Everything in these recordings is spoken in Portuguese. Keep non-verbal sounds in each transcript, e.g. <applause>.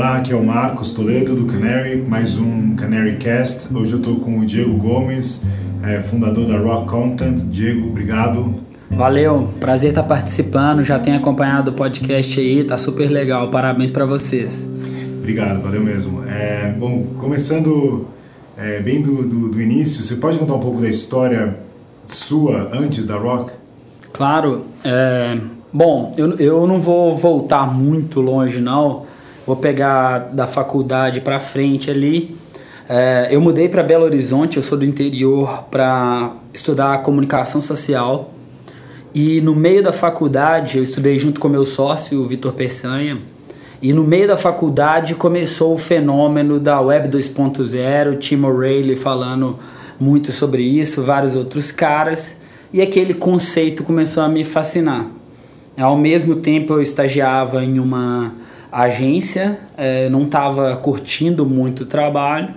Olá, aqui é o Marcos Toledo do Canary, mais um Canary Cast. Hoje eu estou com o Diego Gomes, é, fundador da Rock Content. Diego, obrigado. Valeu, prazer estar participando. Já tenho acompanhado o podcast aí, tá super legal. Parabéns para vocês. Obrigado, valeu mesmo. É, bom, começando é, bem do, do, do início, você pode contar um pouco da história sua antes da Rock? Claro. É, bom, eu, eu não vou voltar muito longe, não. Vou pegar da faculdade para frente ali. É, eu mudei para Belo Horizonte, eu sou do interior, para estudar comunicação social. E no meio da faculdade, eu estudei junto com meu sócio, o Vitor Peçanha. E no meio da faculdade começou o fenômeno da Web 2.0, Tim O'Reilly falando muito sobre isso, vários outros caras, e aquele conceito começou a me fascinar. Ao mesmo tempo eu estagiava em uma agência, é, não estava curtindo muito o trabalho.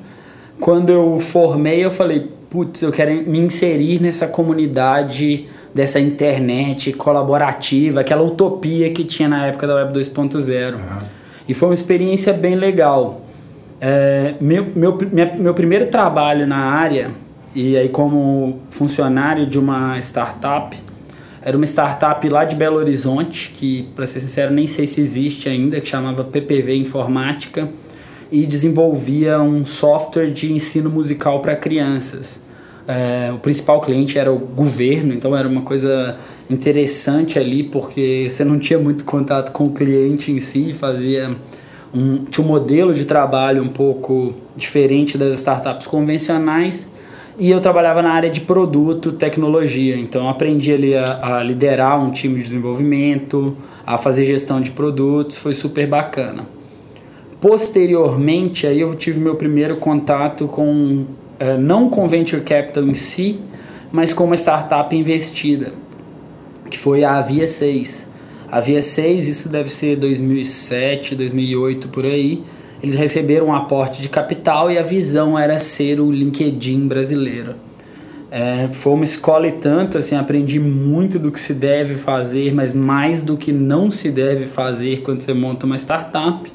Quando eu formei, eu falei, putz, eu quero me inserir nessa comunidade dessa internet colaborativa, aquela utopia que tinha na época da Web 2.0. Uhum. E foi uma experiência bem legal. É, meu, meu, minha, meu primeiro trabalho na área e aí como funcionário de uma startup. Era uma startup lá de Belo Horizonte, que, para ser sincero, nem sei se existe ainda, que chamava PPV Informática, e desenvolvia um software de ensino musical para crianças. É, o principal cliente era o governo, então era uma coisa interessante ali, porque você não tinha muito contato com o cliente em si, fazia um, tinha um modelo de trabalho um pouco diferente das startups convencionais e eu trabalhava na área de produto, tecnologia. Então aprendi ali a, a, liderar um time de desenvolvimento, a fazer gestão de produtos, foi super bacana. Posteriormente, aí eu tive meu primeiro contato com, eh, não com venture capital em si, mas com uma startup investida, que foi a Via 6. A Via 6, isso deve ser 2007, 2008 por aí eles receberam um aporte de capital e a visão era ser o LinkedIn brasileiro. É, foi uma escola e tanto, assim, aprendi muito do que se deve fazer, mas mais do que não se deve fazer quando você monta uma startup.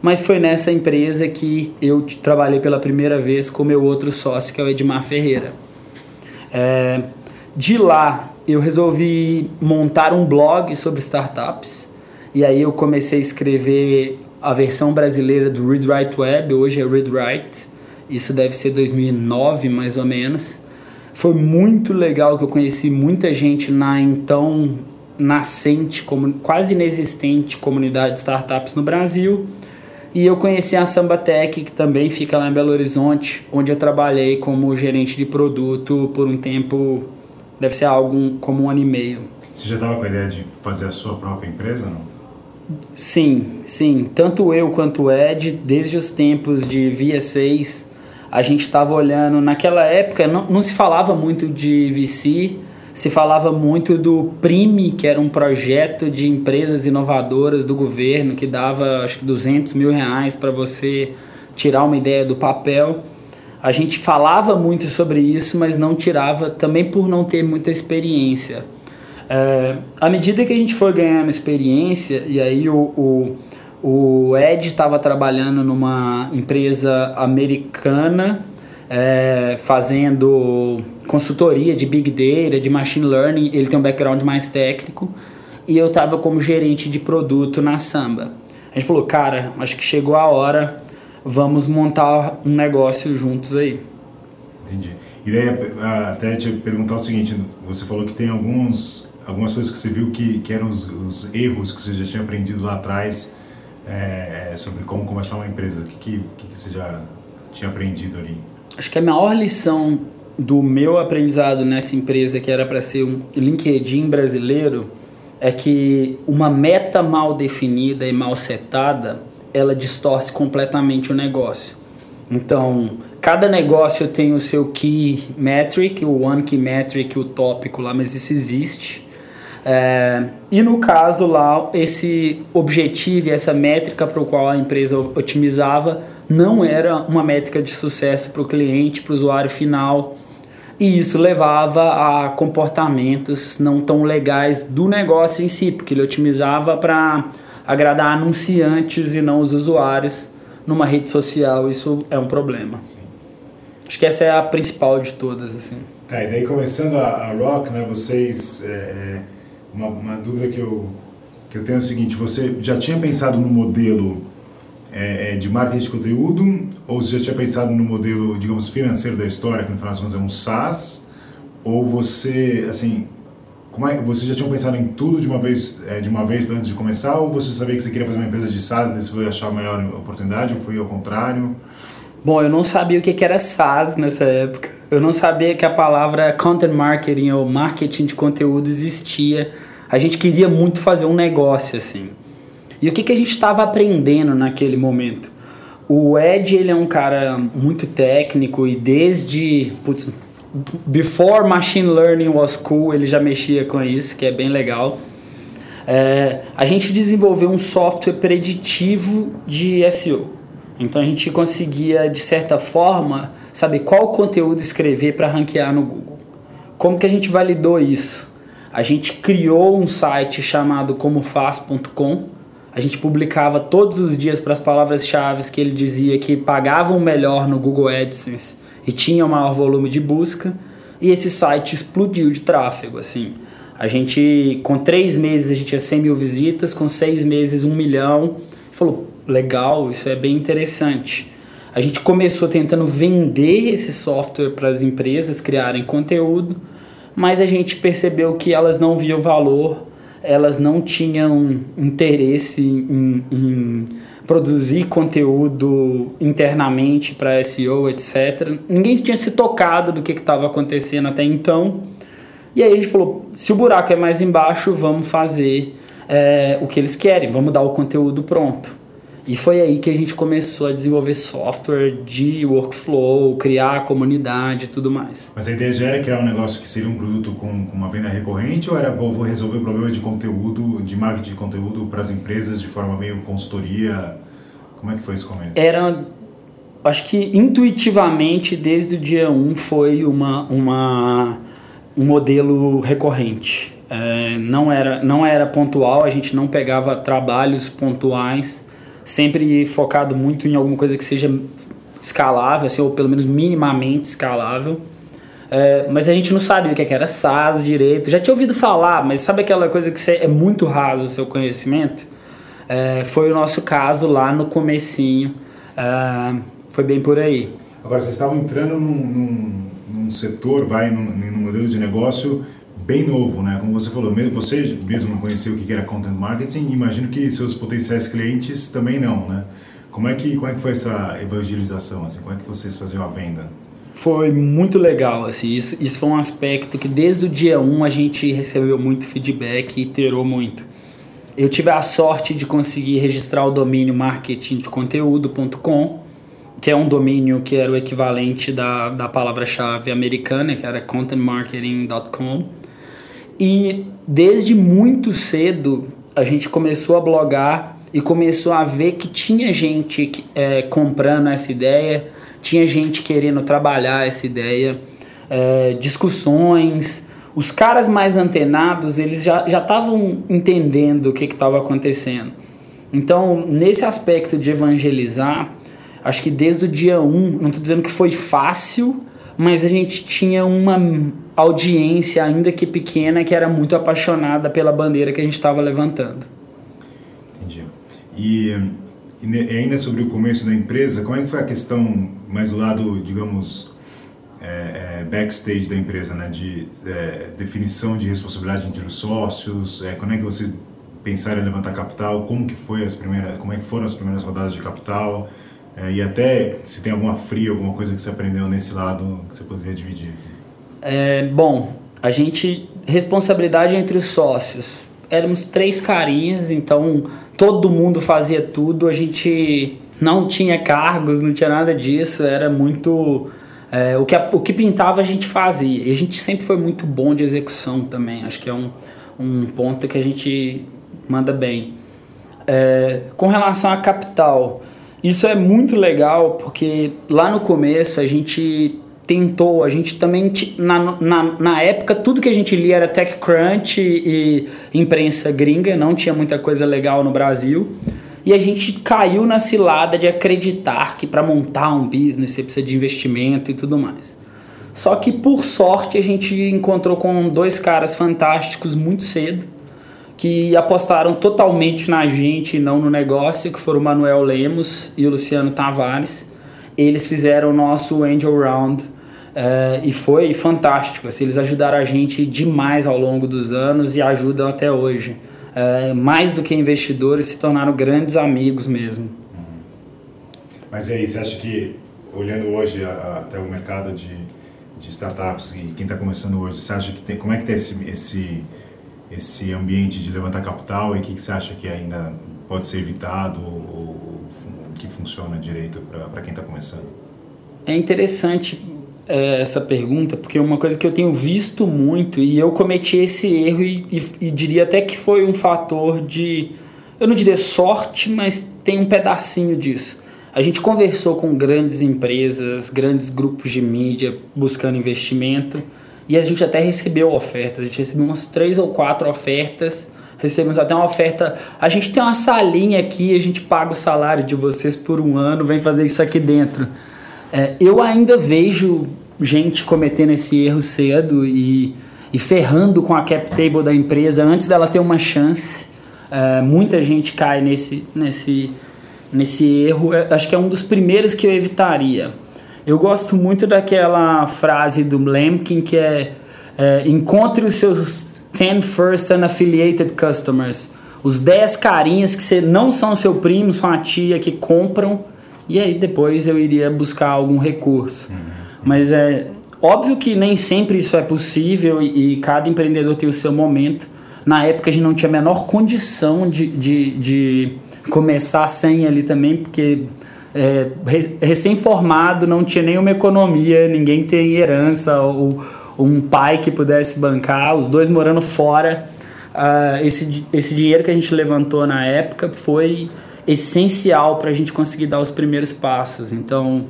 Mas foi nessa empresa que eu trabalhei pela primeira vez com meu outro sócio, que é o Edmar Ferreira. É, de lá, eu resolvi montar um blog sobre startups. E aí eu comecei a escrever a versão brasileira do Read Write Web, hoje é Read Write, isso deve ser 2009 mais ou menos. Foi muito legal que eu conheci muita gente na então nascente, quase inexistente comunidade de startups no Brasil. E eu conheci a Sambatec, que também fica lá em Belo Horizonte, onde eu trabalhei como gerente de produto por um tempo, deve ser algo como um ano e meio. Você já estava com a ideia de fazer a sua própria empresa, não? Sim, sim. Tanto eu quanto o Ed, desde os tempos de Via 6, a gente estava olhando. Naquela época não, não se falava muito de VC, se falava muito do Prime, que era um projeto de empresas inovadoras do governo que dava acho que 200 mil reais para você tirar uma ideia do papel. A gente falava muito sobre isso, mas não tirava, também por não ter muita experiência. É, à medida que a gente foi ganhando experiência, e aí o, o, o Ed estava trabalhando numa empresa americana, é, fazendo consultoria de Big Data, de Machine Learning, ele tem um background mais técnico, e eu estava como gerente de produto na Samba. A gente falou, cara, acho que chegou a hora, vamos montar um negócio juntos aí. Entendi. Daí, até te perguntar o seguinte, você falou que tem alguns algumas coisas que você viu que, que eram os, os erros que você já tinha aprendido lá atrás é, é sobre como começar uma empresa? O que, que, que você já tinha aprendido ali? Acho que a maior lição do meu aprendizado nessa empresa, que era para ser um LinkedIn brasileiro, é que uma meta mal definida e mal setada, ela distorce completamente o negócio. Então, cada negócio tem o seu key metric, o one key metric, o tópico lá, mas isso existe. É, e no caso lá, esse objetivo essa métrica para o qual a empresa otimizava não era uma métrica de sucesso para o cliente, para o usuário final. E isso levava a comportamentos não tão legais do negócio em si, porque ele otimizava para agradar anunciantes e não os usuários numa rede social. Isso é um problema. Sim. Acho que essa é a principal de todas, assim. Tá, e daí começando a, a Rock, né, vocês... É, é, uma, uma, dúvida que eu, que eu tenho é o seguinte, você já tinha pensado no modelo é, de marketing de conteúdo ou você já tinha pensado no modelo, digamos, financeiro da história, que no final das contas é um SaaS? Ou você, assim, como é, você já tinha pensado em tudo de uma vez, é, de uma vez antes de começar, ou você sabia que você queria fazer uma empresa de SaaS, daí você foi achar a melhor oportunidade, ou foi ao contrário? Bom, eu não sabia o que era SaaS nessa época. Eu não sabia que a palavra content marketing ou marketing de conteúdo existia. A gente queria muito fazer um negócio assim. E o que, que a gente estava aprendendo naquele momento? O Ed, ele é um cara muito técnico e desde putz, before machine learning was cool, ele já mexia com isso, que é bem legal. É, a gente desenvolveu um software preditivo de SEO. Então a gente conseguia, de certa forma, saber qual conteúdo escrever para ranquear no Google. Como que a gente validou isso? A gente criou um site chamado comofaz.com. A gente publicava todos os dias para as palavras-chave que ele dizia que pagavam melhor no Google AdSense e tinham maior volume de busca. E esse site explodiu de tráfego, assim. A gente, com três meses, a gente tinha 100 mil visitas, com seis meses, um milhão. Falou, legal, isso é bem interessante. A gente começou tentando vender esse software para as empresas criarem conteúdo, mas a gente percebeu que elas não viam valor, elas não tinham interesse em, em produzir conteúdo internamente para SEO, etc. Ninguém tinha se tocado do que estava acontecendo até então. E aí a gente falou: se o buraco é mais embaixo, vamos fazer é, o que eles querem, vamos dar o conteúdo pronto. E foi aí que a gente começou a desenvolver software de workflow, criar comunidade e tudo mais. Mas a ideia já era criar um negócio que seria um produto com, com uma venda recorrente ou era vou resolver o problema de conteúdo, de marketing de conteúdo para as empresas de forma meio consultoria? Como é que foi esse começo? Era, acho que intuitivamente desde o dia 1 um, foi uma, uma, um modelo recorrente. É, não, era, não era pontual, a gente não pegava trabalhos pontuais sempre focado muito em alguma coisa que seja escalável, assim, ou pelo menos minimamente escalável. É, mas a gente não sabia o que era SaaS direito. Já tinha ouvido falar, mas sabe aquela coisa que é muito raso o seu conhecimento? É, foi o nosso caso lá no comecinho. É, foi bem por aí. Agora, vocês estavam entrando num, num, num setor, vai, num, num modelo de negócio bem novo, né? Como você falou, você mesmo não conhecia o que era content marketing, imagino que seus potenciais clientes também não, né? Como é que como é que foi essa evangelização assim? Como é que vocês faziam a venda? Foi muito legal, assim, isso, isso foi um aspecto que desde o dia 1 a gente recebeu muito feedback e iterou muito. Eu tive a sorte de conseguir registrar o domínio marketingdeconteúdo.com, que é um domínio que era o equivalente da, da palavra-chave americana, que era contentmarketing.com. E desde muito cedo a gente começou a blogar e começou a ver que tinha gente é, comprando essa ideia, tinha gente querendo trabalhar essa ideia, é, discussões. Os caras mais antenados, eles já estavam entendendo o que estava acontecendo. Então, nesse aspecto de evangelizar, acho que desde o dia 1, um, não estou dizendo que foi fácil, mas a gente tinha uma audiência, ainda que pequena, que era muito apaixonada pela bandeira que a gente estava levantando. Entendi. E, e, ainda sobre o começo da empresa, como é que foi a questão mais do lado, digamos, é, é, backstage da empresa, né? De é, definição de responsabilidade entre os sócios, é, como é que vocês pensaram em levantar capital, como que foi as primeiras, como é que foram as primeiras rodadas de capital, é, e até se tem alguma fria, alguma coisa que você aprendeu nesse lado que você poderia dividir. É, bom, a gente responsabilidade entre os sócios. Éramos três carinhas, então todo mundo fazia tudo. A gente não tinha cargos, não tinha nada disso. Era muito é, o que o que pintava a gente fazia. E a gente sempre foi muito bom de execução também. Acho que é um, um ponto que a gente manda bem. É, com relação a capital, isso é muito legal porque lá no começo a gente tentou, a gente também, na, na, na época, tudo que a gente lia era TechCrunch e, e imprensa gringa, não tinha muita coisa legal no Brasil. E a gente caiu na cilada de acreditar que para montar um business você precisa de investimento e tudo mais. Só que por sorte a gente encontrou com dois caras fantásticos muito cedo que apostaram totalmente na gente e não no negócio, que foram o Manuel Lemos e o Luciano Tavares. Eles fizeram o nosso Angel Round uh, e foi fantástico. Assim, eles ajudaram a gente demais ao longo dos anos e ajudam até hoje é, mais do que investidores, se tornaram grandes amigos mesmo. Mas aí, você acha que, olhando hoje até o mercado de, de startups e quem está começando hoje, você acha que tem, como é que tem esse, esse, esse ambiente de levantar capital e o que, que você acha que ainda pode ser evitado ou, ou, que funciona direito para quem está começando? É interessante é, essa pergunta, porque é uma coisa que eu tenho visto muito e eu cometi esse erro e, e, e, diria até que foi um fator de, eu não diria sorte, mas tem um pedacinho disso. A gente conversou com grandes empresas, grandes grupos de mídia buscando investimento e a gente até recebeu ofertas. A gente recebeu umas três ou quatro ofertas. Recebemos até uma oferta. A gente tem uma salinha aqui, a gente paga o salário de vocês por um ano, vem fazer isso aqui dentro. É, eu ainda vejo gente cometendo esse erro cedo e, e ferrando com a cap table da empresa antes dela ter uma chance. É, muita gente cai nesse, nesse, nesse erro. Eu é, acho que é um dos primeiros que eu evitaria. Eu gosto muito daquela frase do Lemkin que é, é encontre os seus 10 first unaffiliated customers. Os 10 carinhas que você não são seu primo, sua tia, que compram e aí depois eu iria buscar algum recurso. Uhum. Mas é óbvio que nem sempre isso é possível e, e, cada empreendedor tem o seu momento. Na época a gente não tinha a menor condição de, de, de começar sem ali também, porque é, recém-formado não tinha nenhuma economia, ninguém tem herança ou, ou um pai que pudesse bancar, os dois morando fora. Uh, esse, esse dinheiro que a gente levantou na época foi essencial para a gente conseguir dar os primeiros passos. Então,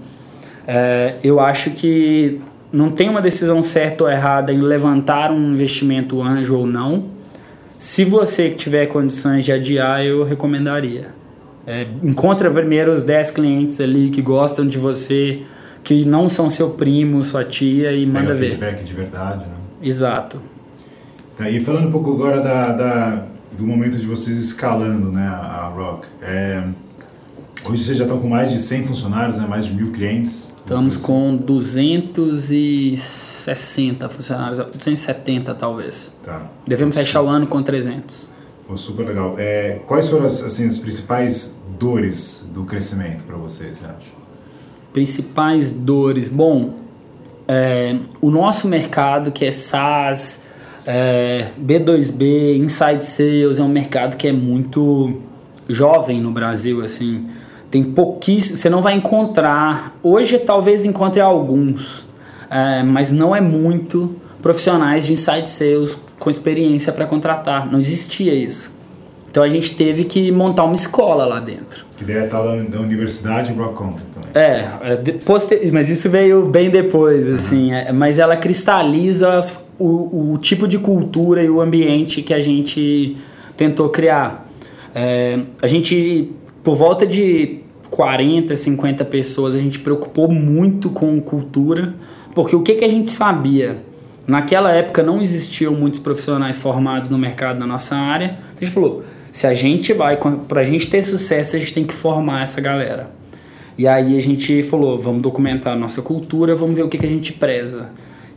é, eu acho que não tem uma decisão certa ou errada em levantar um investimento anjo ou não. Se você tiver condições de adiar, eu recomendaria. É, encontra primeiro os 10 clientes ali que gostam de você, que não são seu primo, sua tia e manda ver. feedback de verdade, né? Exato. Tá, e falando um pouco agora da, da do momento de vocês escalando né, a, Rock. É, hoje vocês já estão com mais de 100 funcionários, né, mais de mil clientes. Estamos com 260 funcionários, 270 talvez. Tá. Devemos fechar o ano com 300. Oh, super legal. É, quais foram as, assim, as principais dores do crescimento para vocês, você acha? Principais dores. Bom, é, o nosso mercado que é SaaS, é, B2B, Inside Sales é um mercado que é muito jovem no Brasil, assim. Tem pouquíssimo, você não vai encontrar. Hoje talvez encontre alguns, é, mas não é muito profissionais de Inside Sales com experiência para contratar. Não existia isso. Então a gente teve que montar uma escola lá dentro. Que daí é tal da, da Universidade Rock Content também. É, é depois, mas isso veio bem depois, assim. É, mas ela cristaliza as, o, o tipo de cultura e o ambiente que a gente tentou criar. É, a gente, por volta de 40, 50 pessoas, a gente preocupou muito com cultura, porque o que, que a gente sabia? Naquela época não existiam muitos profissionais formados no mercado da nossa área. A gente falou, se a gente vai, para a gente ter sucesso, a gente tem que formar essa galera. E aí a gente falou, vamos documentar a nossa cultura, vamos ver o que, que a gente preza.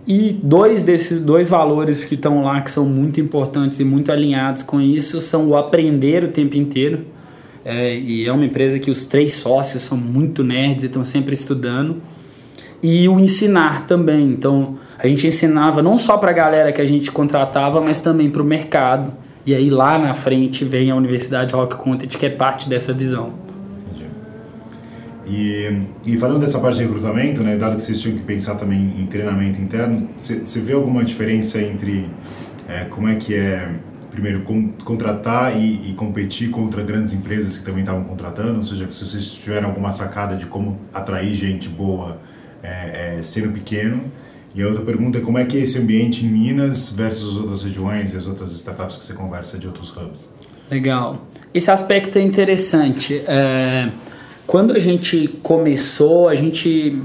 E dois desses dois valores que estão lá, que são muito importantes e muito alinhados com isso, são o aprender o tempo inteiro. É, e é uma empresa que os três sócios são muito nerds e estão sempre estudando. E o ensinar também. Então, a gente ensinava não só para a galera que a gente contratava, mas também para o mercado. E aí lá na frente vem a Universidade Rock Content, que é parte dessa visão. E, e falando dessa parte de recrutamento, né, dado que vocês tinham que pensar também em treinamento interno, você vê alguma diferença entre é, como é que é, primeiro, com, contratar e, e, competir contra grandes empresas que também estavam contratando? Ou seja, se vocês tiveram alguma sacada de como atrair gente boa é, é, sendo pequeno. E a outra pergunta é como é que é esse ambiente em Minas versus as outras regiões e as outras startups que você conversa de outros hubs? Legal. Esse aspecto é interessante. É, quando a gente começou, a gente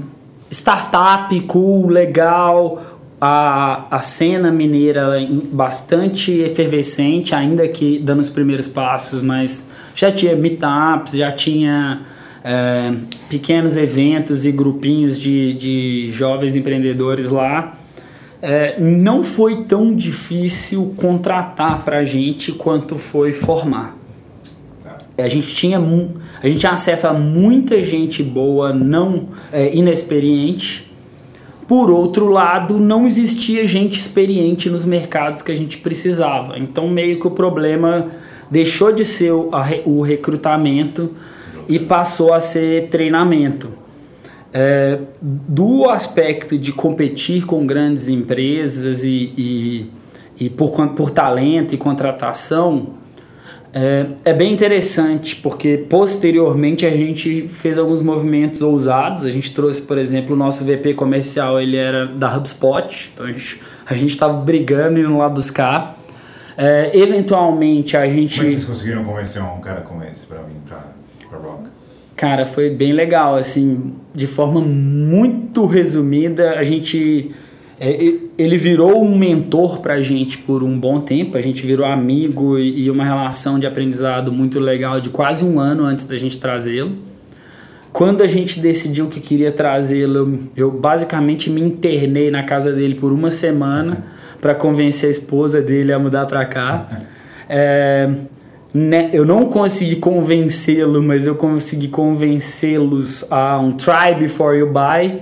startup, cool, legal, a, a cena mineira bastante efervescente, ainda que dando os primeiros passos, mas já tinha meetups, já tinha é, pequenos eventos e grupinhos de, de jovens empreendedores lá. É, não foi tão difícil contratar para a gente quanto foi formar. Tá. A gente tinha a gente tinha acesso a muita gente boa, não é, inexperiente. Por outro lado, não existia gente experiente nos mercados que a gente precisava. Então, meio que o problema deixou de ser o, o recrutamento e passou a ser treinamento. É, do aspecto de competir com grandes empresas e, e, e por, por talento e contratação, é, é, bem interessante, porque posteriormente a gente fez alguns movimentos ousados. A gente trouxe, por exemplo, o nosso VP comercial, ele era da HubSpot, então a gente estava brigando e indo lá buscar. É, eventualmente a gente. Como é que vocês conseguiram convencer um cara como esse para vir para Rock? Cara, foi bem legal, assim, de forma muito resumida, a gente é, ele virou um mentor para a gente por um bom tempo. A gente virou amigo e, uma relação de aprendizado muito legal de quase um ano antes da gente trazê-lo. Quando a gente decidiu que queria trazê-lo, eu basicamente me internei na casa dele por uma semana para convencer a esposa dele a mudar para cá. <laughs> É, né, eu não consegui convencê-lo, mas eu consegui convencê-los a um try before you buy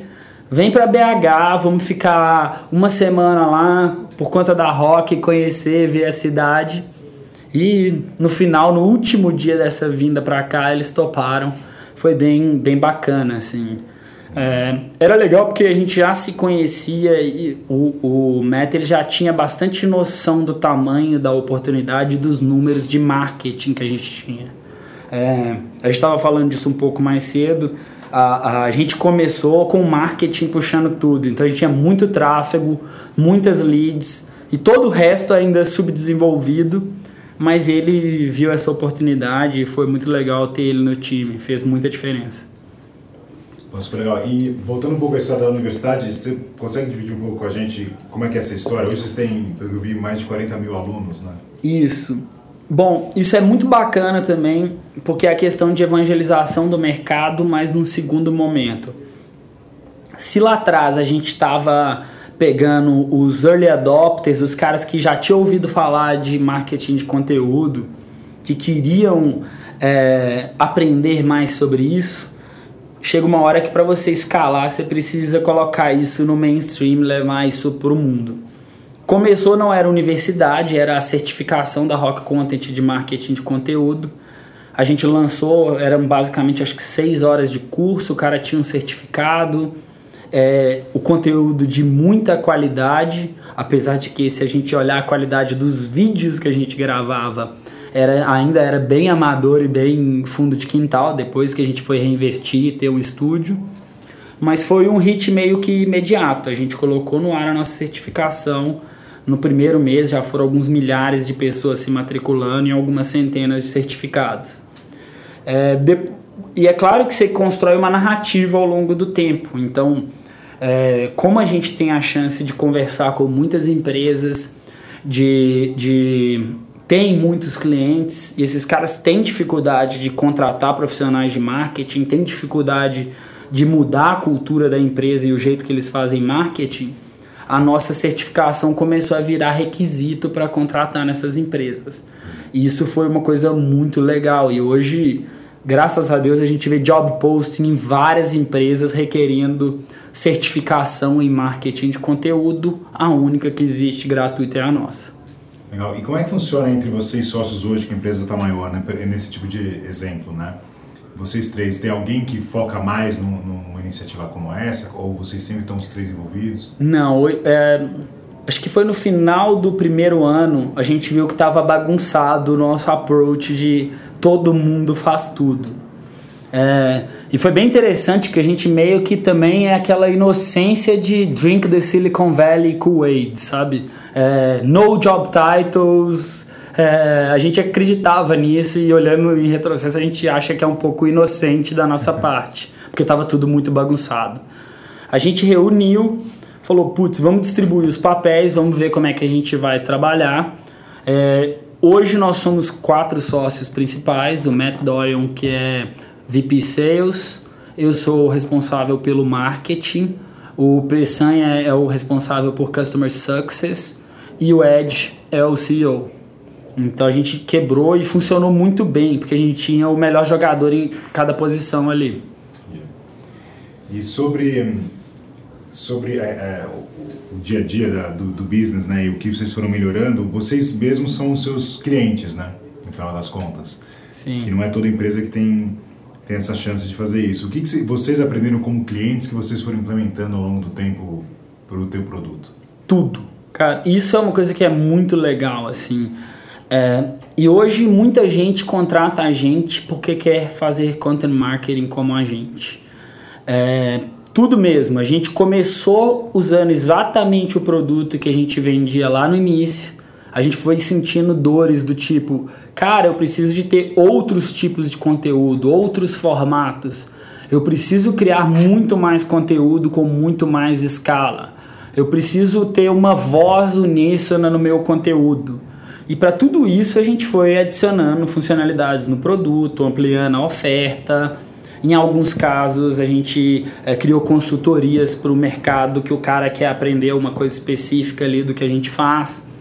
Vem para BH, vamos ficar uma semana lá por conta da rock, conhecer, ver a cidade. E no final, no último dia dessa vinda para cá, eles toparam. Foi bem, bem bacana, assim. É, era legal porque a gente já se conhecia e o, o Matt ele já tinha bastante noção do tamanho da oportunidade dos números de marketing que a gente tinha. É, a gente estava falando disso um pouco mais cedo a, a gente começou com marketing puxando tudo. Então a gente tinha muito tráfego, muitas leads e todo o resto ainda subdesenvolvido. Mas ele viu essa oportunidade e foi muito legal ter ele no time, fez muita diferença. Super legal. E voltando um pouco à história da universidade, você consegue dividir um pouco com a gente como é que é essa história? Hoje vocês têm, pelo que eu vi, mais de 40 mil alunos, né? Isso. Bom, isso é muito bacana também, porque é a questão de evangelização do mercado, mas num segundo momento. Se lá atrás a gente estava pegando os early adopters, os caras que já tinham ouvido falar de marketing de conteúdo, que queriam é, aprender mais sobre isso, chega uma hora que para você escalar você precisa colocar isso no mainstream, levar isso para o mundo. Começou, não era universidade, era a certificação da Rock Content de marketing de conteúdo. A gente lançou, eram basicamente acho que seis horas de curso, o cara tinha um certificado, é, o conteúdo de muita qualidade, apesar de que se a gente olhar a qualidade dos vídeos que a gente gravava, era, ainda era bem amador e bem fundo de quintal, depois que a gente foi reinvestir e ter um estúdio. Mas foi um hit meio que imediato, a gente colocou no ar a nossa certificação, no primeiro mês já foram alguns milhares de pessoas se matriculando e algumas centenas de certificados. É, de, e é claro que você constrói uma narrativa ao longo do tempo. Então, é, como a gente tem a chance de conversar com muitas empresas, de, de tem muitos clientes e esses caras têm dificuldade de contratar profissionais de marketing, têm dificuldade de mudar a cultura da empresa e o jeito que eles fazem marketing a nossa certificação começou a virar requisito para contratar nessas empresas. E isso foi uma coisa muito legal. E hoje, graças a Deus, a gente vê job posting em várias empresas requerendo certificação em marketing de conteúdo. A única que existe gratuita é a nossa. Legal. E como é que funciona entre vocês sócios hoje, que a empresa está maior, né? nesse tipo de exemplo, né? Vocês três, tem alguém que foca mais no, numa iniciativa como essa? Ou vocês sempre estão os três envolvidos? Não, é, acho que foi no final do primeiro ano a gente viu que estava bagunçado o nosso approach de todo mundo faz tudo. É, e foi bem interessante que a gente meio que também é aquela inocência de drink the Silicon Valley Kool-Aid, sabe? É, no job titles, é, a gente acreditava nisso e olhando em retrocesso a gente acha que é um pouco inocente da nossa parte, porque estava tudo muito bagunçado. A gente reuniu, falou, putz, vamos distribuir os papéis, vamos ver como é que a gente vai trabalhar. É, hoje nós somos quatro sócios principais, o Matt Doyle, que é VP Sales, eu sou responsável pelo marketing, o Peçanha é o responsável por Customer Success e o Ed é o CEO. Então a gente quebrou e funcionou muito bem, porque a gente tinha o melhor jogador em cada posição ali. E sobre, sobre é, é, o, o, dia a dia da, do, do, business, né, e o que vocês foram melhorando, vocês mesmos são os seus clientes, né, no final das contas. Sim. Que não é toda empresa que tem tem essa chance de fazer isso. O que, que vocês aprenderam como clientes que vocês foram implementando ao longo do tempo para o teu produto? Tudo. Cara, isso é uma coisa que é muito legal, assim. É, e hoje muita gente contrata a gente porque quer fazer content marketing como a gente. É, tudo mesmo. A gente começou usando exatamente o produto que a gente vendia lá no início a gente foi sentindo dores do tipo, cara, eu preciso de ter outros tipos de conteúdo, outros formatos. Eu preciso criar muito mais conteúdo com muito mais escala. Eu preciso ter uma voz uníssona no meu conteúdo. E para tudo isso a gente foi adicionando funcionalidades no produto, ampliando a oferta. Em alguns casos a gente é, criou consultorias para o mercado que o cara quer aprender uma coisa específica ali do que a gente faz.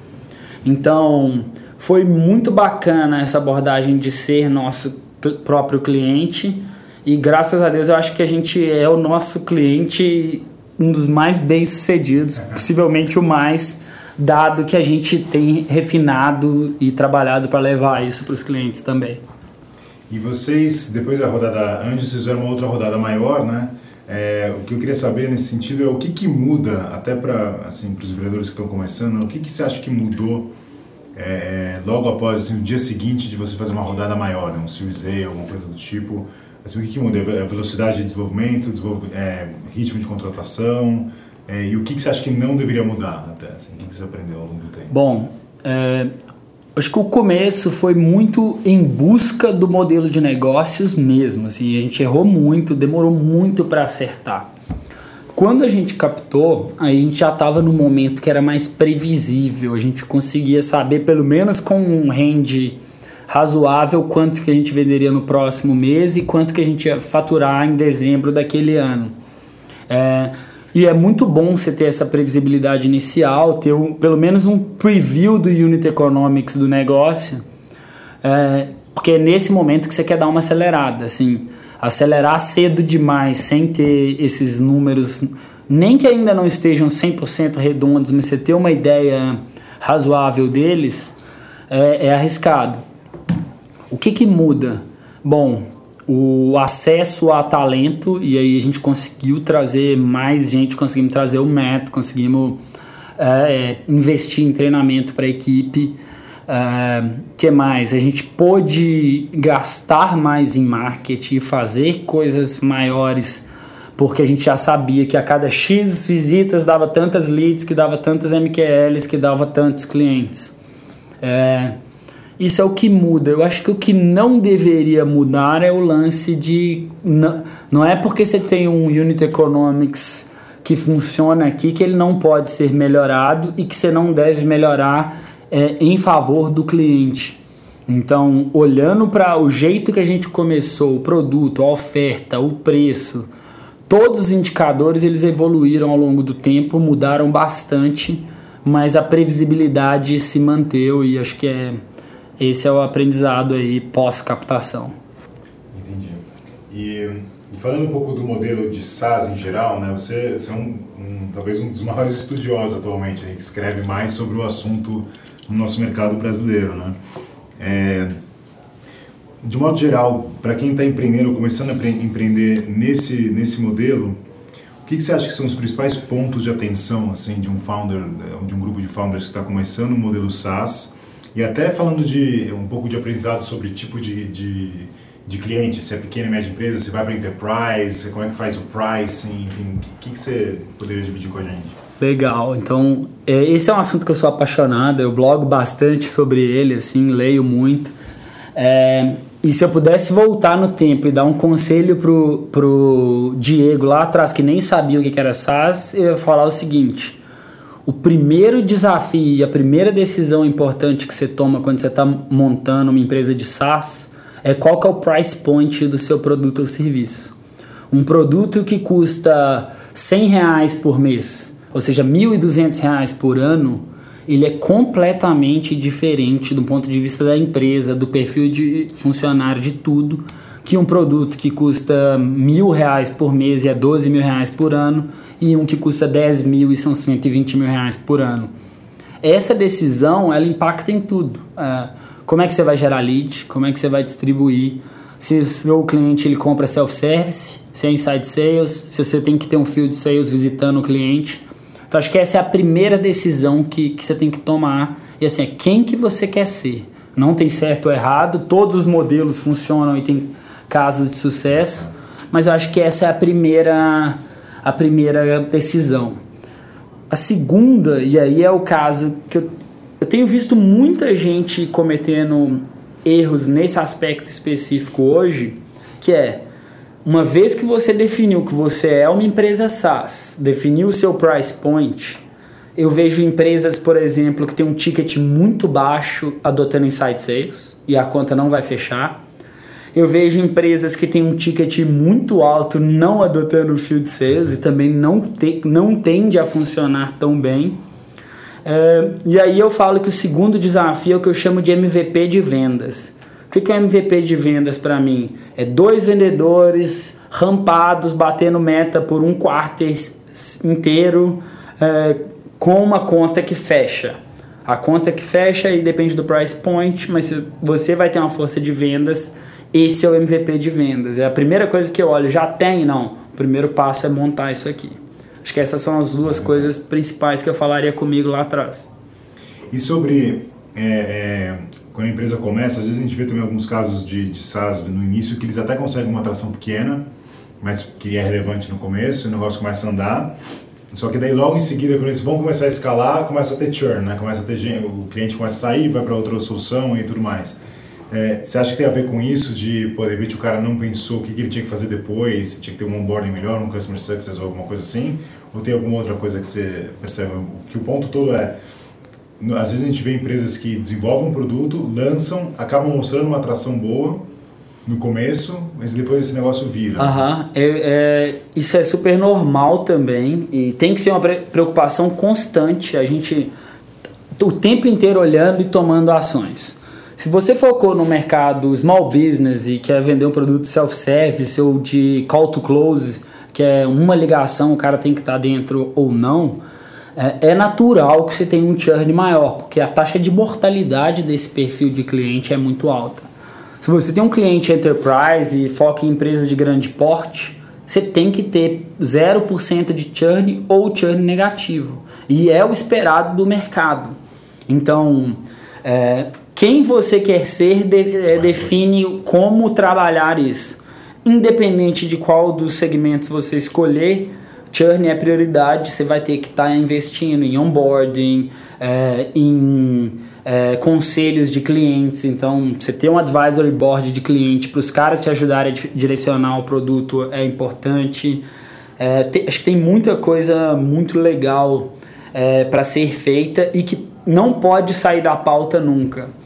Então, foi muito bacana essa abordagem de ser nosso próprio cliente e graças a Deus eu acho que a gente é o nosso cliente um dos mais bem sucedidos, possivelmente o mais, dado que a gente tem refinado e trabalhado para levar isso para os clientes também. E vocês, depois da rodada antes, vocês fizeram uma outra rodada maior, né? É, o que eu queria saber nesse sentido é o que, que muda, até para assim, os empreendedores que estão começando, o que, que você acha que mudou é, é, logo após, assim, o dia seguinte de você fazer uma rodada maior, né, um Series A, alguma coisa do tipo? Assim, o que, que muda? A é velocidade de desenvolvimento, desenvolv é, ritmo de contratação, é, e o que, que você acha que não deveria mudar até? Assim, o que, que você aprendeu ao longo do tempo? Bom, é, acho que o começo foi muito em busca do modelo de negócios mesmo. Assim, a gente errou muito, demorou muito para acertar. Quando a gente captou, a gente já estava no momento que era mais previsível, a gente conseguia saber pelo menos com um range razoável quanto que a gente venderia no próximo mês e quanto que a gente ia faturar em dezembro daquele ano. É, e é muito bom você ter essa previsibilidade inicial, ter um, pelo menos um preview do unit economics do negócio, é, porque é nesse momento que você quer dar uma acelerada, assim, acelerar cedo demais, sem ter esses números, nem que ainda não estejam 100% redondos, mas você ter uma ideia razoável deles, é, é arriscado. O que, que muda? Bom, o acesso a talento, e aí a gente conseguiu trazer mais gente, conseguimos trazer o MET, conseguimos é, investir em treinamento para a equipe. Uh, que mais? A gente pôde gastar mais em marketing, fazer coisas maiores, porque a gente já sabia que a cada X visitas dava tantas leads, que dava tantas MQLs, que dava tantos clientes. É, isso é o que muda. Eu acho que o que não deveria mudar é o lance de. Não, não é porque você tem um Unit Economics que funciona aqui que ele não pode ser melhorado e que você não deve melhorar é, em favor do cliente. Então, olhando para o jeito que a gente começou, o produto, a oferta, o preço, todos os indicadores eles evoluíram ao longo do tempo, mudaram bastante, mas a previsibilidade se manteve e acho que é esse é o aprendizado aí pós-captação. Entendi. E, e, falando um pouco do modelo de SaaS em geral, né, você, você é um, um talvez um dos <laughs> maiores estudiosos atualmente, né, que escreve mais sobre o assunto no nosso mercado brasileiro, né? É, de modo geral, para quem está empreendendo começando a empreender nesse, nesse modelo, o que, que, você acha que são os principais pontos de atenção assim de um founder, de um grupo de founders que está começando o modelo SaaS? E até falando de um pouco de aprendizado sobre tipo de, de, de cliente, se é pequena e média empresa, se vai para enterprise, como é que faz o pricing, enfim, o que, que você poderia dividir com a gente? Legal, então é, esse é um assunto que eu sou apaixonado, eu blogo bastante sobre ele, assim, leio muito. É, e se eu pudesse voltar no tempo e dar um conselho pro, pro Diego lá atrás, que nem sabia o que era SaaS, eu ia falar o seguinte: o primeiro desafio e a primeira decisão importante que você toma quando você está montando uma empresa de SaaS é qual que é o price point do seu produto ou serviço. Um produto que custa 100 reais por mês, ou seja, 1.200 reais por ano, ele é completamente diferente do ponto de vista da empresa, do perfil de funcionário, de tudo, que um produto que custa mil reais por mês e é 12 mil reais por ano, e um que custa 10 mil e são 120 mil reais por ano. Essa decisão, ela impacta em tudo. É, como é que você vai gerar lead, como é que você vai distribuir, se o seu cliente ele compra self-service, se é inside sales, se você tem que ter um field sales visitando o cliente. Então acho que essa é a primeira decisão que, que você tem que tomar. E assim, é quem que você quer ser. Não tem certo ou errado, todos os modelos funcionam e tem casos de sucesso, mas eu acho que essa é a primeira, a primeira decisão. A segunda, e aí é o caso que eu eu tenho visto muita gente cometendo erros nesse aspecto específico hoje, que é uma vez que você definiu que você é uma empresa SaaS, definiu o seu price point, eu vejo empresas, por exemplo, que tem um ticket muito baixo adotando inside sales e a conta não vai fechar. Eu vejo empresas que têm um ticket muito alto não adotando o field sales e também não, te, não tende a funcionar tão bem. É, e aí eu falo que o segundo desafio é o que eu chamo de MVP de vendas. O que é MVP de vendas para mim? É dois vendedores rampados batendo meta por um quarto inteiro é, com uma conta que fecha. A conta que fecha aí depende do price point, mas você vai ter uma força de vendas, esse é o MVP de vendas. É a primeira coisa que eu olho, já tem? Não. O primeiro passo é montar isso aqui. Acho que essas são as duas coisas principais que eu falaria comigo lá atrás. E sobre é, é, quando a empresa começa, às vezes a gente vê também alguns casos de, de SaaS no início que eles até conseguem uma atração pequena, mas que é relevante no começo, o negócio começa a andar. Só que daí logo em seguida, quando eles vão começar a escalar, começa a ter churn, né? Começa a ter o cliente começa a sair, vai para outra solução e tudo mais. É, você acha que tem a ver com isso de, pô, de repente o cara não pensou o que, que ele tinha que fazer depois, tinha que ter um onboarding melhor, um customer success ou alguma coisa assim? Ou tem alguma outra coisa que você percebe? Que o ponto todo é, às vezes a gente vê empresas que desenvolvem um produto, lançam, acabam mostrando uma atração boa no começo, mas depois esse negócio vira. Aham, é, é, isso é super normal também e tem que ser uma preocupação constante, a gente o tempo inteiro olhando e tomando ações. Se você focou no mercado small business e quer vender um produto self-service ou de call to close, que é uma ligação, o cara tem que estar tá dentro ou não, é, é natural que você tenha um churn maior, porque a taxa de mortalidade desse perfil de cliente é muito alta. Se você tem um cliente enterprise e foca em empresas de grande porte, você tem que ter 0% de churn ou churn negativo. E é o esperado do mercado. Então, é, quem você quer ser de, é, define como trabalhar isso. Independente de qual dos segmentos você escolher, churn é prioridade, você vai ter que estar tá investindo em onboarding, é, em é, conselhos de clientes. Então, você ter um advisory board de cliente para os caras te ajudarem a direcionar o produto é importante. É, te, acho que tem muita coisa muito legal para ser feita e que não pode sair da pauta nunca.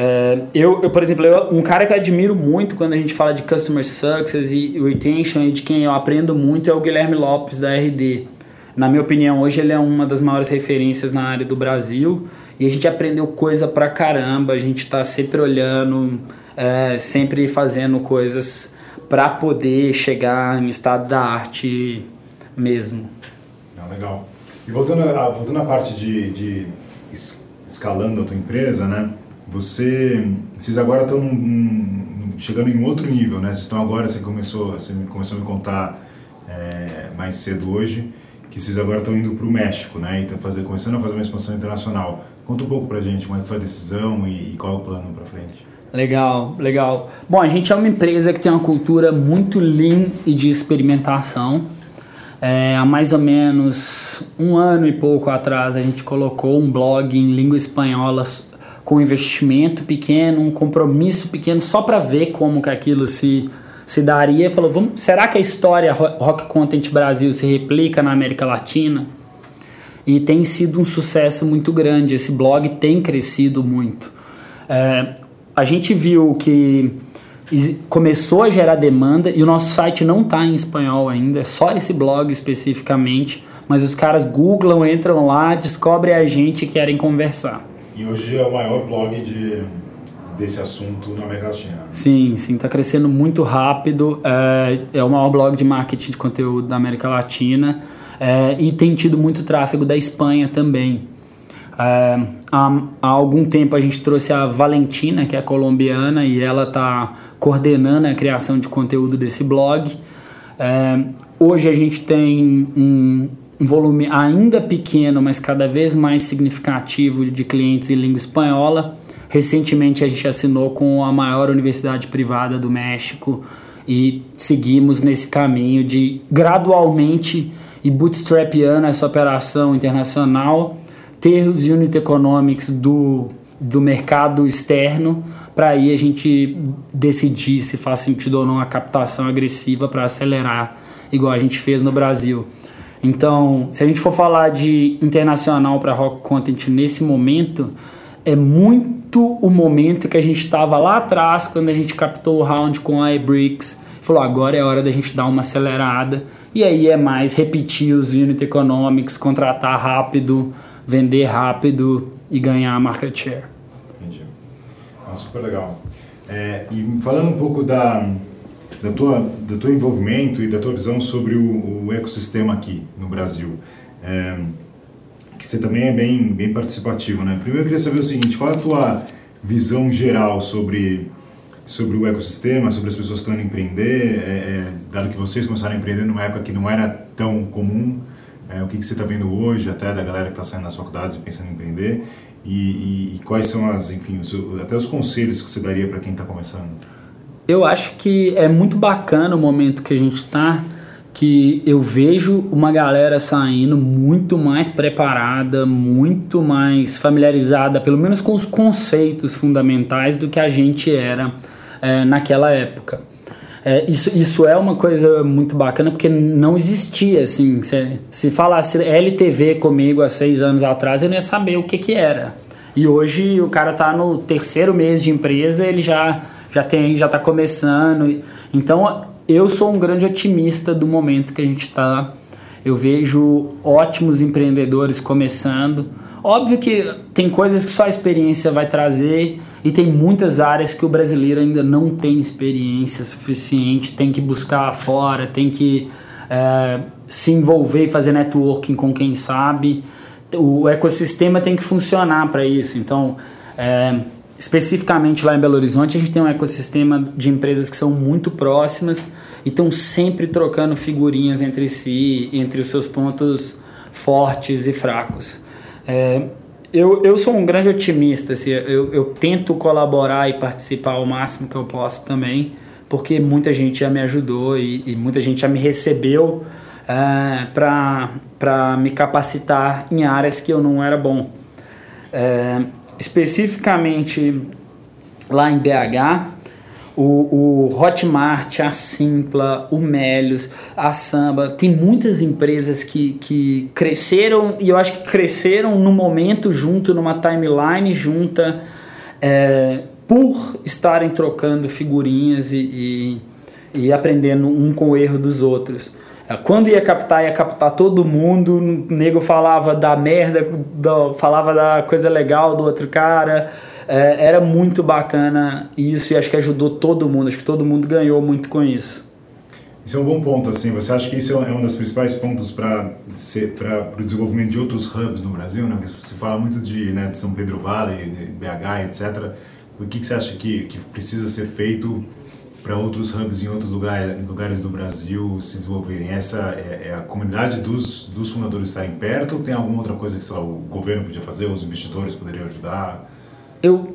É, eu, eu, por exemplo, eu, um cara que eu admiro muito quando a gente fala de Customer Success e Retention e de quem eu aprendo muito é o Guilherme Lopes da RD. Na minha opinião, hoje ele é uma das maiores referências na área do Brasil e a gente aprendeu coisa pra caramba, a gente está sempre olhando, é, sempre fazendo coisas para poder chegar em estado da arte mesmo. Ah, legal. E voltando, voltando à parte de, de escalando a tua empresa, né? Você, vocês agora estão chegando em outro nível, né? Vocês estão agora, você começou, você começou a me contar é, mais cedo hoje, que vocês agora estão indo para o México, né? E estão fazer, começando a fazer uma expansão internacional. Conta um pouco para gente como é que foi a decisão e, e qual é o plano para frente. Legal, legal. Bom, a gente é uma empresa que tem uma cultura muito lean e de experimentação. É, há mais ou menos um ano e pouco atrás a gente colocou um blog em língua espanhola com investimento pequeno, um compromisso pequeno, só para ver como que aquilo se, se daria. E falou, vamos, será que a história Rock Content Brasil se replica na América Latina? E tem sido um sucesso muito grande. Esse blog tem crescido muito. É, a gente viu que começou a gerar demanda e o nosso site não está em espanhol ainda, é só esse blog especificamente, mas os caras googlam, entram lá, descobrem a gente e querem conversar. E hoje é o maior blog de, desse assunto na América Latina. Sim, sim, está crescendo muito rápido, é, é o maior blog de marketing de conteúdo da América Latina é, e tem tido muito tráfego da Espanha também. É, há, há, algum tempo a gente trouxe a Valentina, que é colombiana, e ela está coordenando a criação de conteúdo desse blog. É, hoje a gente tem um, um, volume ainda pequeno, mas cada vez mais significativo de clientes em língua espanhola. Recentemente a gente assinou com a maior universidade privada do México e seguimos nesse caminho de gradualmente e bootstrapando essa operação internacional ter os unit economics do, do mercado externo para aí a gente decidir se faz sentido ou não a captação agressiva para acelerar, igual a gente fez no Brasil. Então, se a gente for falar de internacional para rock content nesse momento, é muito o momento que a gente estava lá atrás, quando a gente captou o round com a iBricks, falou agora é hora da gente dar uma acelerada, e aí é mais repetir os unit economics, contratar rápido, vender rápido e ganhar market share. Entendi. Ah, super legal. É, e falando um pouco da, da tua, do teu envolvimento e da tua visão sobre o, o ecossistema aqui no Brasil, é, que você também é bem, bem participativo, né? Primeiro eu queria saber o seguinte, qual é a tua visão geral sobre, sobre o ecossistema, sobre as pessoas que estão indo empreender, é, é dado que vocês começaram a empreender numa época que não era tão comum, é, o que, que você está vendo hoje, até da galera que está saindo das faculdades e pensando em empreender, e, e, e quais são as, enfim, os, até os conselhos que você daria para quem está começando? Eu acho que é muito bacana o momento que a gente está, que eu vejo uma galera saindo muito mais preparada, muito mais familiarizada, pelo menos com os conceitos fundamentais do que a gente era é, naquela época. É, isso, isso é uma coisa muito bacana porque não existia assim. Se, se falasse LTV comigo há seis anos atrás, eu não ia saber o que, que era. E hoje o cara tá no terceiro mês de empresa, ele já, já tem, já tá começando. Então eu sou um grande otimista do momento que a gente está. Eu vejo ótimos empreendedores começando. Óbvio que tem coisas que só a experiência vai trazer e tem muitas áreas que o brasileiro ainda não tem experiência suficiente, tem que buscar fora, tem que é, se envolver e fazer networking com quem sabe. O ecossistema tem que funcionar para isso. Então, é, especificamente lá em Belo Horizonte, a gente tem um ecossistema de empresas que são muito próximas e estão sempre trocando figurinhas entre si, entre os seus pontos fortes e fracos. É, eu, eu sou um grande otimista, assim, eu, eu tento colaborar e participar ao máximo que eu posso também, porque muita gente já me ajudou e, e muita gente já me recebeu é, para me capacitar em áreas que eu não era bom. É, especificamente lá em BH, o, o Hotmart, a Simpla, o Melios, a Samba, tem muitas empresas que, que cresceram e eu acho que cresceram no momento junto, numa timeline junta, é, por estarem trocando figurinhas e, e, e aprendendo um com o erro dos outros. Quando ia captar, ia captar todo mundo. O nego falava da merda, do, falava da coisa legal do outro cara. É, era muito bacana isso e acho que ajudou todo mundo, acho que todo mundo ganhou muito com isso. Isso é um bom ponto, assim. Você acha que isso é um dos principais pontos para o desenvolvimento de outros hubs no Brasil? Né? Você fala muito de, né, de São Pedro Vale, de BH, etc. O que, que você acha que, que precisa ser feito para outros hubs em outros lugares, lugares do Brasil se desenvolverem? Essa é, é, a comunidade dos, dos fundadores estarem perto ou tem alguma outra coisa que lá, o governo podia fazer, os investidores poderiam ajudar? eu,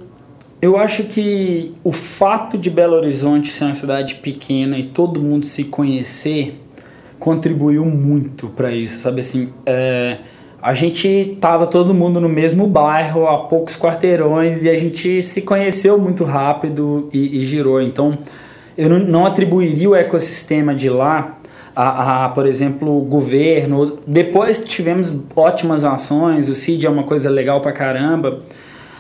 eu acho que o fato de Belo Horizonte ser uma cidade pequena e todo mundo se conhecer contribuiu muito para isso, sabe assim? É, a gente tava todo mundo no mesmo bairro, a poucos quarteirões, e a gente se conheceu muito rápido e, e girou. Então, eu não, atribuiria o ecossistema de lá a, a, por exemplo, governo. Depois tivemos ótimas ações, o CID é uma coisa legal pra caramba,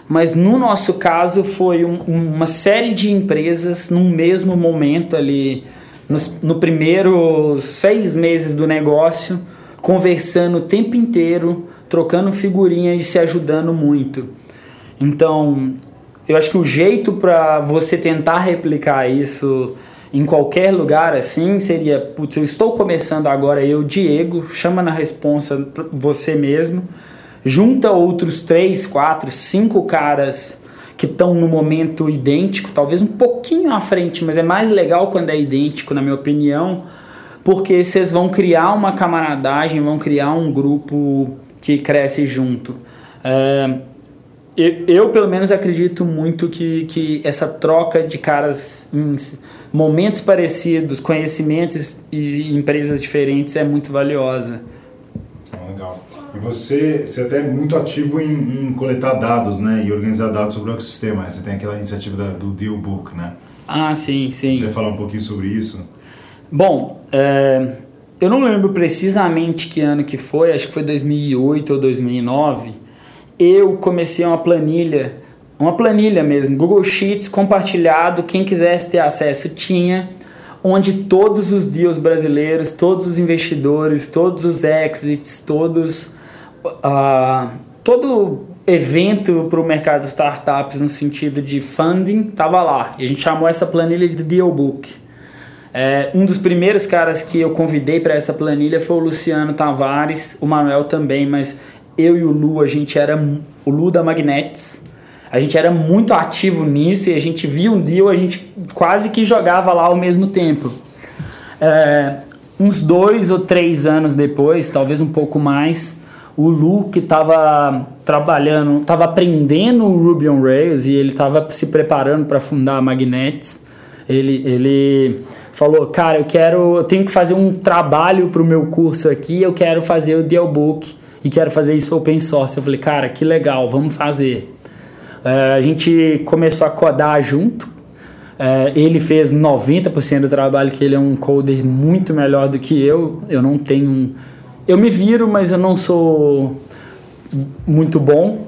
mas no nosso caso foi um, uma série de empresas num mesmo momento ali, nos, no primeiro seis meses do negócio, conversando o tempo inteiro, trocando figurinha e se ajudando muito. Então, eu acho que o jeito para você tentar replicar isso em qualquer lugar assim seria, putz, eu estou começando agora, eu, Diego, chama na responsa você mesmo, junta outros três, quatro, cinco caras que estão no momento idêntico, talvez um pouquinho à frente, mas é mais legal quando é idêntico, na minha opinião, porque vocês vão criar uma camaradagem, vão criar um grupo que cresce junto. É, eu, eu, pelo menos, acredito muito que, que essa troca de caras em momentos parecidos, conhecimentos e empresas diferentes é muito valiosa. Ah, legal. E você, você é até muito ativo em, em, coletar dados, né? E organizar dados sobre o ecossistema. Você tem aquela iniciativa da, do Dealbook, né? Ah, sim, sim. Você falar um pouquinho sobre isso? Bom, é, eu não lembro precisamente que ano que foi, acho que foi 2008 ou 2009 eu comecei uma planilha, uma planilha mesmo, Google Sheets compartilhado, quem quisesse ter acesso tinha, onde todos os deals brasileiros, todos os investidores, todos os exits, todos uh, todo evento para o mercado de startups no sentido de funding estava lá. E a gente chamou essa planilha de Dealbook. É, um dos primeiros caras que eu convidei para essa planilha foi o Luciano Tavares, o Manuel também, mas eu e o Lu, a gente era o Lu da Magnets. A gente era muito ativo nisso e a gente via um deal, a gente quase que jogava lá ao mesmo tempo. É, uns dois ou três anos depois, talvez um pouco mais, o Lu que estava trabalhando, estava aprendendo o Ruby on Rails e ele estava se preparando para fundar a Magnets. Ele, ele falou, cara, eu quero, eu tenho que fazer um trabalho para o meu curso aqui, eu quero fazer o Dealbook e quero fazer isso open source. Eu falei, cara, que legal, vamos fazer. Uh, a gente começou a codar junto. Uh, ele fez 90% do trabalho, que ele é um coder muito melhor do que eu. Eu não tenho. Eu me viro, mas eu não sou muito bom.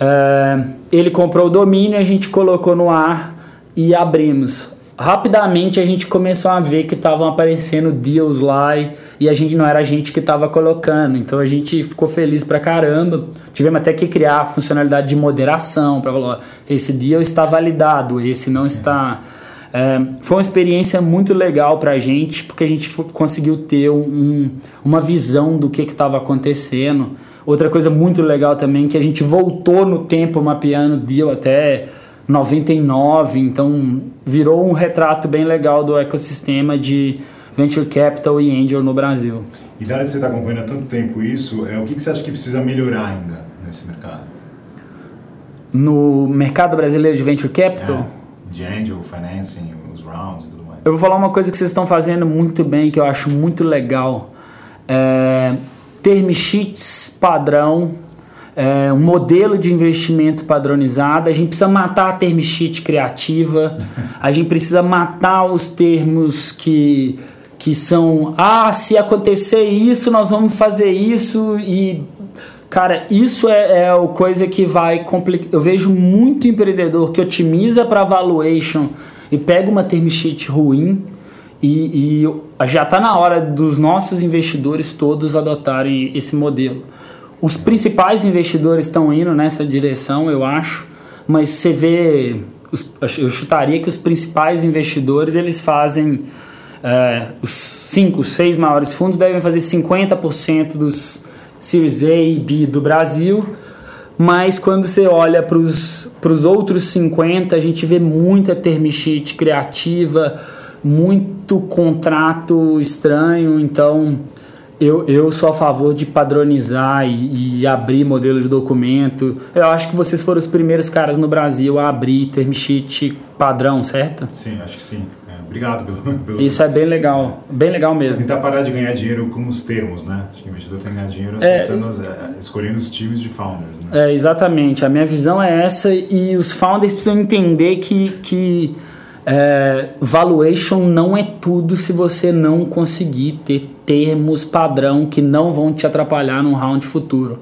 Uh, ele comprou o domínio, a gente colocou no ar e abrimos rapidamente a gente começou a ver que estavam aparecendo deals lá e, e, a gente não era a gente que estava colocando. Então a gente ficou feliz pra caramba. Tivemos até que criar a funcionalidade de moderação para falar: esse deal está validado, esse não está. É, foi uma experiência muito legal para a gente, porque a gente conseguiu ter um, uma visão do que estava acontecendo. Outra coisa muito legal também que a gente voltou no tempo mapeando deal até 99, então virou um retrato bem legal do ecossistema de venture capital e angel no Brasil. E dado que você está acompanhando há tanto tempo isso, é, o que, que você acha que precisa melhorar ainda nesse mercado? No mercado brasileiro de venture capital? É, de angel, financing, os rounds e tudo mais. Eu vou falar uma coisa que vocês estão fazendo muito bem, que eu acho muito legal. É, term sheets padrão é, um modelo de investimento padronizado, a gente precisa matar a term sheet criativa, <laughs> a gente precisa matar os termos que, que são, ah, se acontecer isso, nós vamos fazer isso e Cara, isso é, é a coisa que vai complicar. Eu vejo muito empreendedor que otimiza para valuation e pega uma term sheet ruim e, e já está na hora dos nossos investidores todos adotarem esse modelo. Os principais investidores estão indo nessa direção, eu acho, mas você vê, eu chutaria que os principais investidores eles fazem é, os cinco, seis maiores fundos devem fazer 50% dos Series A e B do Brasil, mas quando você olha para os outros 50, a gente vê muita term sheet criativa, muito contrato estranho, então eu, eu sou a favor de padronizar e, e, abrir modelo de documento. Eu acho que vocês foram os primeiros caras no Brasil a abrir term sheet padrão, certo? Sim, acho que sim. Obrigado pelo, pelo, Isso é bem legal, bem legal mesmo. Tentar parar de ganhar dinheiro com os termos, né? Acho que o investidor tem que ganhar dinheiro é, é, escolhendo os times de founders. Né? É, exatamente. A minha visão é essa e os founders precisam entender que, que é, valuation não é tudo se você não conseguir ter termos padrão que não vão te atrapalhar num round futuro.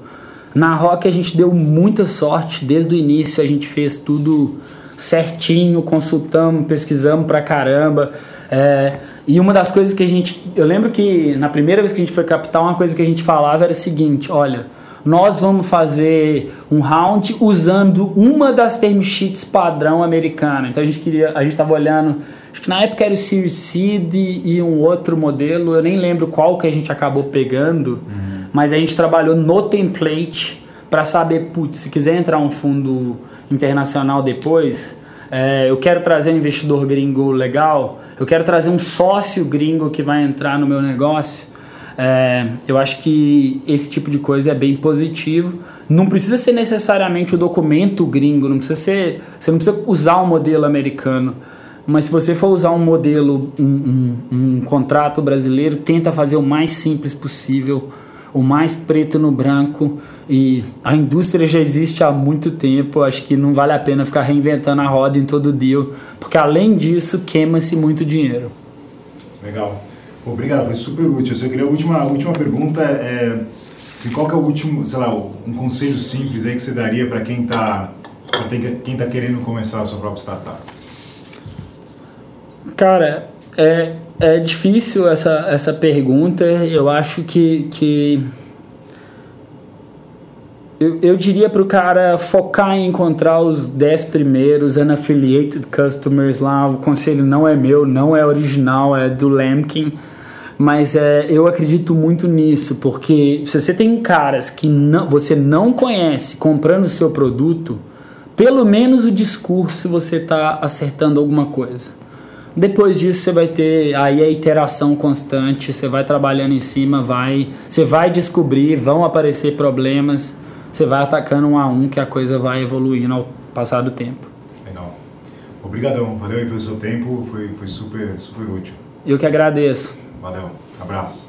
Na Rock a gente deu muita sorte, desde o início a gente fez tudo certinho, consultamos, pesquisamos pra caramba. É, e uma das coisas que a gente. Eu lembro que na primeira vez que a gente foi captar, uma coisa que a gente falava era o seguinte: olha nós vamos fazer um round usando uma das term sheets padrão americana. Então a gente queria, a gente estava olhando, acho que na época era o Series Seed e um outro modelo, eu nem lembro qual que a gente acabou pegando, uhum. mas a gente trabalhou no template para saber, putz, se quiser entrar um fundo internacional depois, é, eu quero trazer um investidor gringo legal, eu quero trazer um sócio gringo que vai entrar no meu negócio. É, eu acho que esse tipo de coisa é bem positivo. Não precisa ser necessariamente o documento gringo, não precisa ser. Você não precisa usar um modelo americano. Mas se você for usar um modelo, um, um, um contrato brasileiro, tenta fazer o mais simples possível, o mais preto no branco. E a indústria já existe há muito tempo, acho que não vale a pena ficar reinventando a roda em todo deal, porque além disso queima-se muito dinheiro. Legal. Obrigado, foi super útil. Eu queria a última, a última pergunta é assim, qual que é o último, sei lá, um conselho simples aí que você daria para quem está quem está querendo começar a sua própria startup? Cara, é, é difícil essa, essa pergunta. Eu acho que, que eu, eu diria para o cara focar em encontrar os 10 primeiros unaffiliated customers lá. O conselho não é meu, não é original, é do Lemkin mas é, eu acredito muito nisso, porque se você tem caras que não, você não conhece comprando o seu produto, pelo menos o discurso você está acertando alguma coisa. Depois disso você vai ter aí a iteração constante, você vai trabalhando em cima, vai, você vai descobrir, vão aparecer problemas, você vai atacando um a um que a coisa vai evoluindo ao passar do tempo. Legal. Obrigadão, valeu aí pelo seu tempo, foi, foi super, super útil. Eu que agradeço. Valeu, abraço.